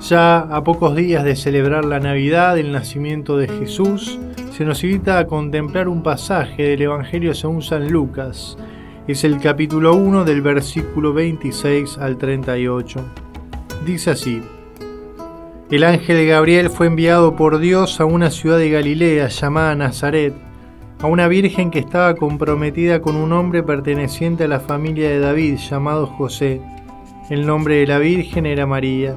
Ya a pocos días de celebrar la Navidad, el nacimiento de Jesús, se nos invita a contemplar un pasaje del Evangelio según San Lucas. Es el capítulo 1 del versículo 26 al 38. Dice así. El ángel Gabriel fue enviado por Dios a una ciudad de Galilea llamada Nazaret, a una virgen que estaba comprometida con un hombre perteneciente a la familia de David llamado José. El nombre de la virgen era María.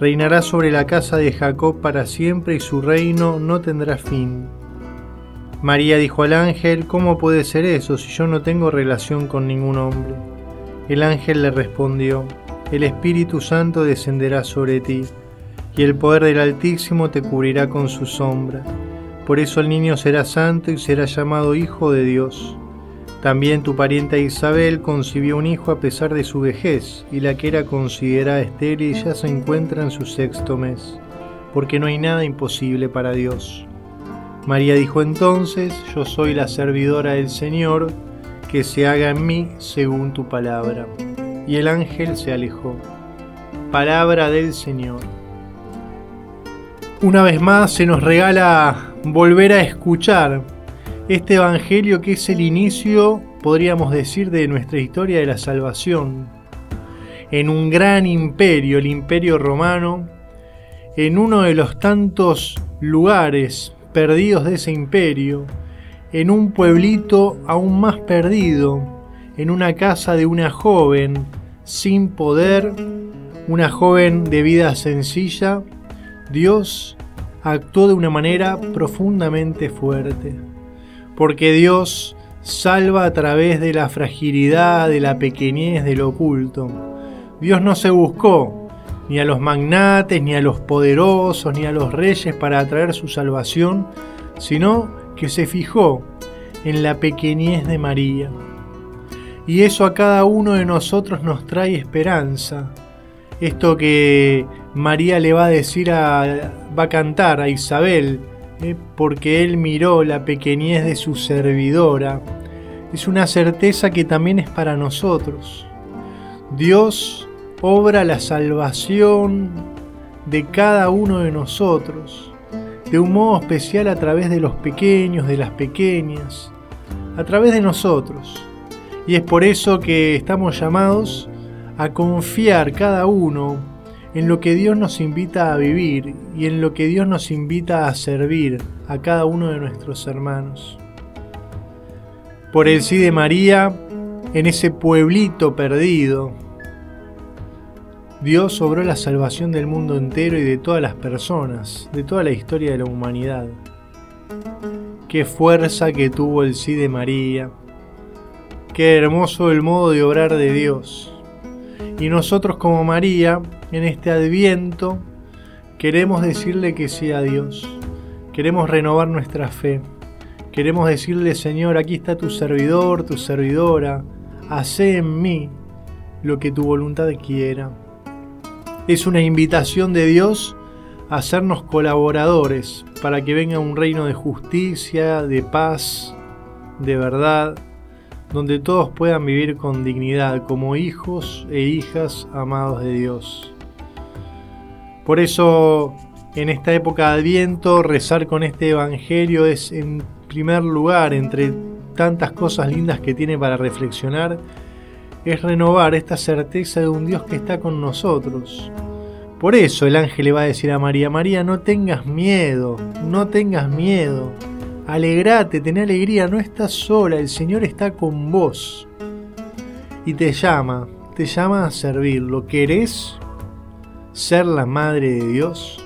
Reinará sobre la casa de Jacob para siempre y su reino no tendrá fin. María dijo al ángel, ¿cómo puede ser eso si yo no tengo relación con ningún hombre? El ángel le respondió, el Espíritu Santo descenderá sobre ti, y el poder del Altísimo te cubrirá con su sombra. Por eso el niño será santo y será llamado Hijo de Dios. También tu parienta Isabel concibió un hijo a pesar de su vejez, y la que era considerada estéril ya se encuentra en su sexto mes, porque no hay nada imposible para Dios. María dijo entonces, yo soy la servidora del Señor, que se haga en mí según tu palabra. Y el ángel se alejó. Palabra del Señor. Una vez más se nos regala volver a escuchar este Evangelio que es el inicio, podríamos decir, de nuestra historia de la salvación. En un gran imperio, el imperio romano, en uno de los tantos lugares perdidos de ese imperio, en un pueblito aún más perdido, en una casa de una joven sin poder, una joven de vida sencilla, Dios actuó de una manera profundamente fuerte porque Dios salva a través de la fragilidad, de la pequeñez, del oculto. Dios no se buscó ni a los magnates, ni a los poderosos, ni a los reyes para atraer su salvación, sino que se fijó en la pequeñez de María. Y eso a cada uno de nosotros nos trae esperanza. Esto que María le va a decir a, va a cantar a Isabel, ¿eh? porque Él miró la pequeñez de su servidora, es una certeza que también es para nosotros. Dios obra la salvación de cada uno de nosotros, de un modo especial a través de los pequeños, de las pequeñas, a través de nosotros. Y es por eso que estamos llamados a confiar cada uno en lo que Dios nos invita a vivir y en lo que Dios nos invita a servir a cada uno de nuestros hermanos. Por el sí de María, en ese pueblito perdido, Dios obró la salvación del mundo entero y de todas las personas, de toda la historia de la humanidad. Qué fuerza que tuvo el sí de María. Qué hermoso el modo de obrar de Dios. Y nosotros como María en este adviento queremos decirle que sea Dios. Queremos renovar nuestra fe. Queremos decirle, Señor, aquí está tu servidor, tu servidora. Hace en mí lo que tu voluntad quiera. Es una invitación de Dios a hacernos colaboradores para que venga un reino de justicia, de paz, de verdad, donde todos puedan vivir con dignidad como hijos e hijas amados de Dios. Por eso, en esta época de Adviento, rezar con este Evangelio es, en primer lugar, entre tantas cosas lindas que tiene para reflexionar, es renovar esta certeza de un Dios que está con nosotros, Por eso el ángel le va a decir a María, María, no tengas miedo, no tengas miedo, alegrate, ten alegría, no estás sola, el Señor está con vos. Y te llama, te llama a servirlo. ¿Querés ser la madre de Dios?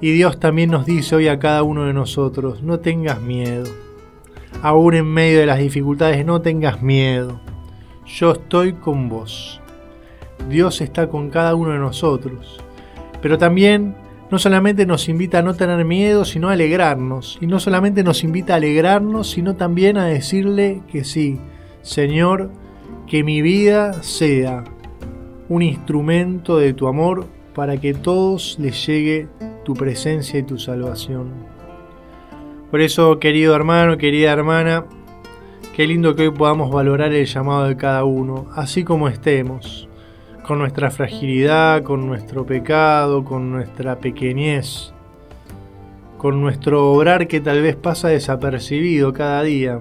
Y Dios también nos dice hoy a cada uno de nosotros, no tengas miedo. Aún en medio de las dificultades, no tengas miedo. Yo estoy con vos. Dios está con cada uno de nosotros. Pero también no solamente nos invita a no tener miedo, sino a alegrarnos. Y no solamente nos invita a alegrarnos, sino también a decirle que sí, Señor, que mi vida sea un instrumento de tu amor para que todos les llegue tu presencia y tu salvación. Por eso, querido hermano, querida hermana, qué lindo que hoy podamos valorar el llamado de cada uno, así como estemos con nuestra fragilidad, con nuestro pecado, con nuestra pequeñez, con nuestro obrar que tal vez pasa desapercibido cada día.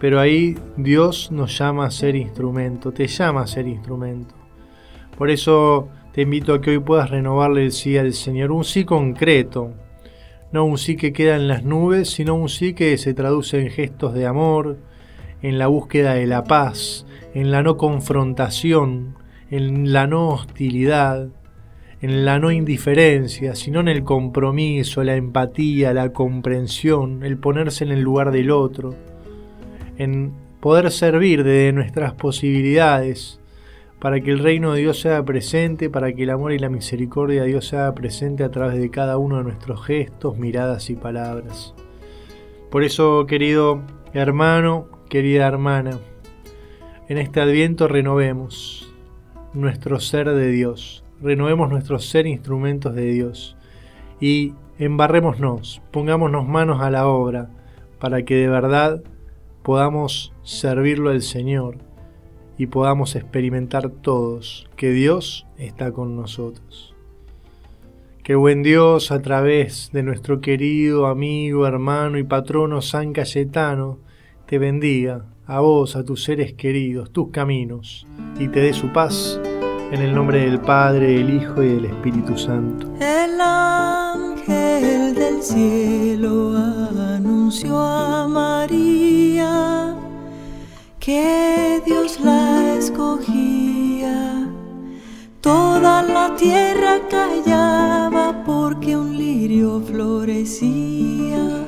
Pero ahí Dios nos llama a ser instrumento, te llama a ser instrumento. Por eso te invito a que hoy puedas renovarle el sí al Señor, un sí concreto, no un sí que queda en las nubes, sino un sí que se traduce en gestos de amor, en la búsqueda de la paz, en la no confrontación, en la no hostilidad, en la no indiferencia, sino en el compromiso, la empatía, la comprensión, el ponerse en el lugar del otro, en poder servir desde nuestras posibilidades para que el reino de Dios sea presente, para que el amor y la misericordia de Dios sea presente a través de cada uno de nuestros gestos, miradas y palabras. Por eso, querido hermano, querida hermana, en este adviento renovemos, nuestro ser de Dios, renovemos nuestro ser instrumentos de Dios y embarrémonos, pongámonos manos a la obra para que de verdad podamos servirlo al Señor y podamos experimentar todos que Dios está con nosotros. Que buen Dios a través de nuestro querido amigo, hermano y patrono San Cayetano te bendiga a vos, a tus seres queridos, tus caminos, y te dé su paz, en el nombre del Padre, el Hijo y del Espíritu Santo. El ángel del cielo anunció a María que tierra callaba porque un lirio florecía.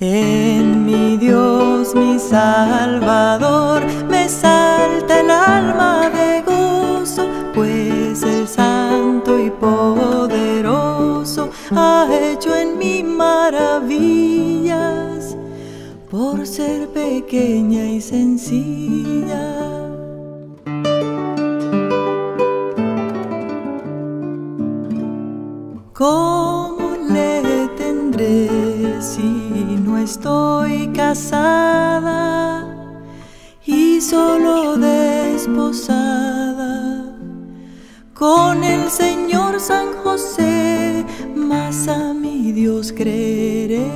En mi Dios, mi Salvador, me salta el alma de gozo, pues el Santo y Poderoso ha hecho en mí maravillas por ser pequeña y sencilla. Estoy casada y solo desposada con el Señor San José, más a mi Dios creeré.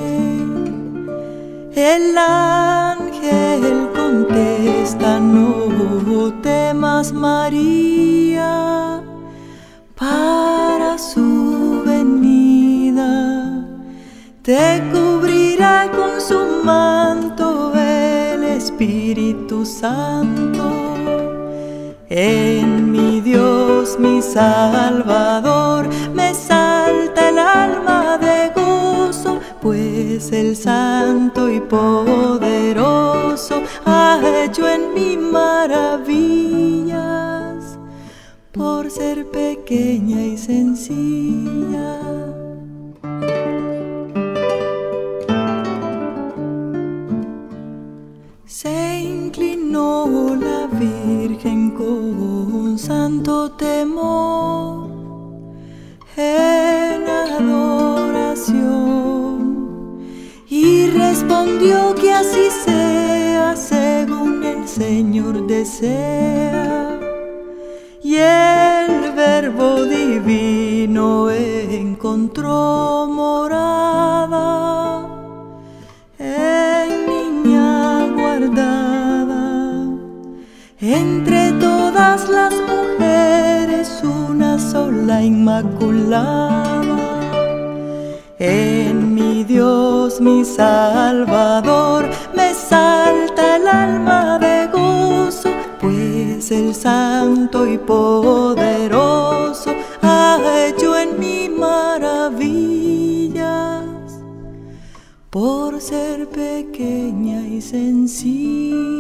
El ángel contesta, no temas María, para su venida te con su manto el Espíritu Santo. En mi Dios, mi Salvador, me salta el alma de gozo, pues el Santo y Poderoso ha hecho en mí maravillas por ser pequeña y sencilla. La Virgen con santo temor en adoración y respondió que así sea según el Señor desea. Y el verbo divino encontró morada Salvador, me salta el alma de gozo, pues el Santo y poderoso ha hecho en mí maravillas por ser pequeña y sencilla.